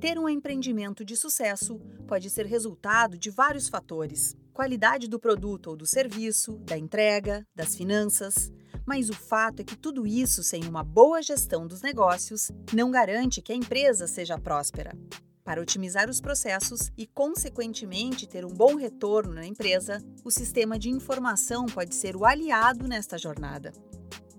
Ter um empreendimento de sucesso pode ser resultado de vários fatores: qualidade do produto ou do serviço, da entrega, das finanças. Mas o fato é que tudo isso, sem uma boa gestão dos negócios, não garante que a empresa seja próspera. Para otimizar os processos e, consequentemente, ter um bom retorno na empresa, o sistema de informação pode ser o aliado nesta jornada.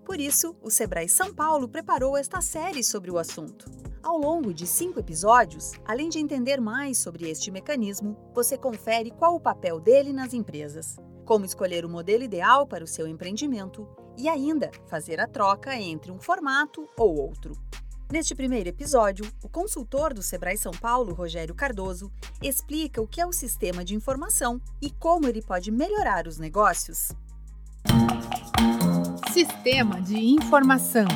Por isso, o Sebrae São Paulo preparou esta série sobre o assunto. Ao longo de cinco episódios, além de entender mais sobre este mecanismo, você confere qual o papel dele nas empresas, como escolher o modelo ideal para o seu empreendimento e ainda fazer a troca entre um formato ou outro. Neste primeiro episódio, o consultor do Sebrae São Paulo, Rogério Cardoso, explica o que é o sistema de informação e como ele pode melhorar os negócios. Sistema de informação.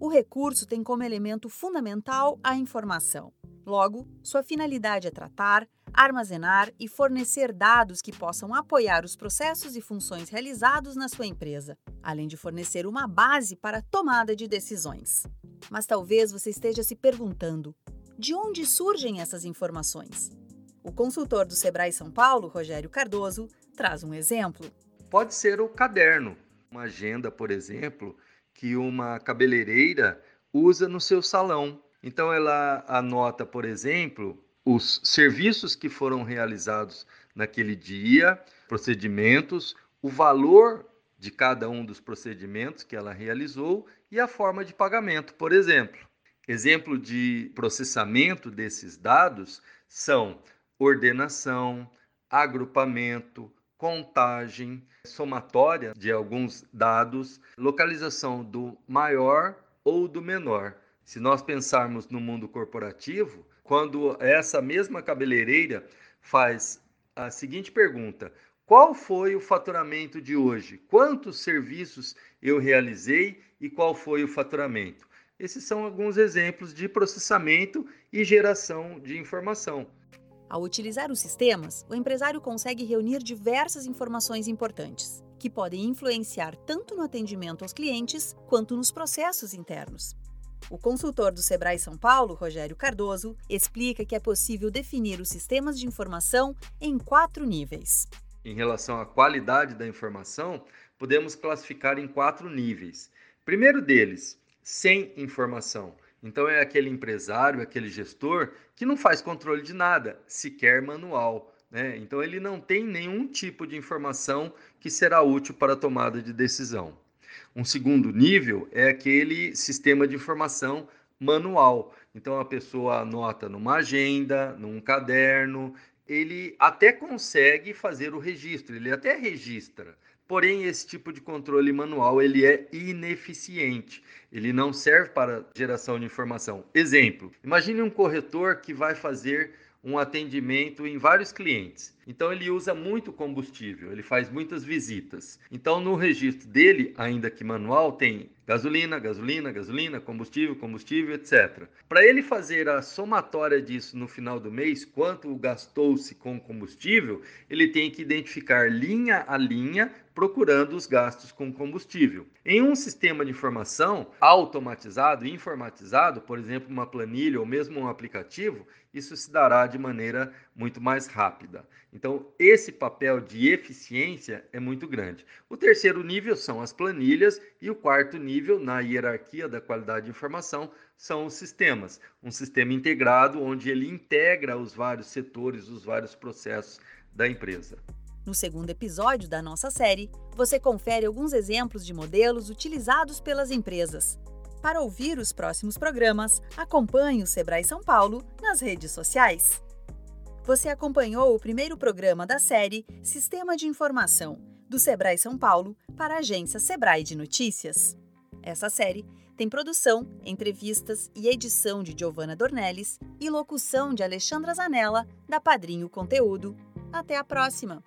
O recurso tem como elemento fundamental a informação. Logo, sua finalidade é tratar, armazenar e fornecer dados que possam apoiar os processos e funções realizados na sua empresa, além de fornecer uma base para a tomada de decisões. Mas talvez você esteja se perguntando: de onde surgem essas informações? O consultor do Sebrae São Paulo, Rogério Cardoso, traz um exemplo. Pode ser o caderno, uma agenda, por exemplo, que uma cabeleireira usa no seu salão. Então ela anota, por exemplo, os serviços que foram realizados naquele dia, procedimentos, o valor de cada um dos procedimentos que ela realizou e a forma de pagamento, por exemplo. Exemplo de processamento desses dados são ordenação, agrupamento, contagem, somatória de alguns dados, localização do maior ou do menor. Se nós pensarmos no mundo corporativo, quando essa mesma cabeleireira faz a seguinte pergunta: qual foi o faturamento de hoje? Quantos serviços eu realizei e qual foi o faturamento? Esses são alguns exemplos de processamento e geração de informação. Ao utilizar os sistemas, o empresário consegue reunir diversas informações importantes, que podem influenciar tanto no atendimento aos clientes quanto nos processos internos. O consultor do Sebrae São Paulo, Rogério Cardoso, explica que é possível definir os sistemas de informação em quatro níveis. Em relação à qualidade da informação, podemos classificar em quatro níveis. Primeiro deles, sem informação então é aquele empresário, aquele gestor que não faz controle de nada, sequer manual. Né? Então ele não tem nenhum tipo de informação que será útil para a tomada de decisão. Um segundo nível é aquele sistema de informação manual. Então a pessoa anota numa agenda, num caderno, ele até consegue fazer o registro, ele até registra, Porém, esse tipo de controle manual ele é ineficiente. Ele não serve para geração de informação. Exemplo: imagine um corretor que vai fazer um atendimento em vários clientes. Então ele usa muito combustível, ele faz muitas visitas. Então no registro dele, ainda que manual, tem gasolina, gasolina, gasolina, combustível, combustível, etc. Para ele fazer a somatória disso no final do mês, quanto gastou-se com combustível, ele tem que identificar linha a linha procurando os gastos com combustível. Em um sistema de informação automatizado, informatizado, por exemplo, uma planilha ou mesmo um aplicativo, isso se dará de maneira muito mais rápida. Então, esse papel de eficiência é muito grande. O terceiro nível são as planilhas e o quarto nível, na hierarquia da qualidade de informação, são os sistemas. Um sistema integrado onde ele integra os vários setores, os vários processos da empresa. No segundo episódio da nossa série, você confere alguns exemplos de modelos utilizados pelas empresas. Para ouvir os próximos programas, acompanhe o Sebrae São Paulo nas redes sociais. Você acompanhou o primeiro programa da série Sistema de Informação, do Sebrae São Paulo para a agência Sebrae de Notícias. Essa série tem produção, entrevistas e edição de Giovanna Dornelles e locução de Alexandra Zanella, da Padrinho Conteúdo. Até a próxima!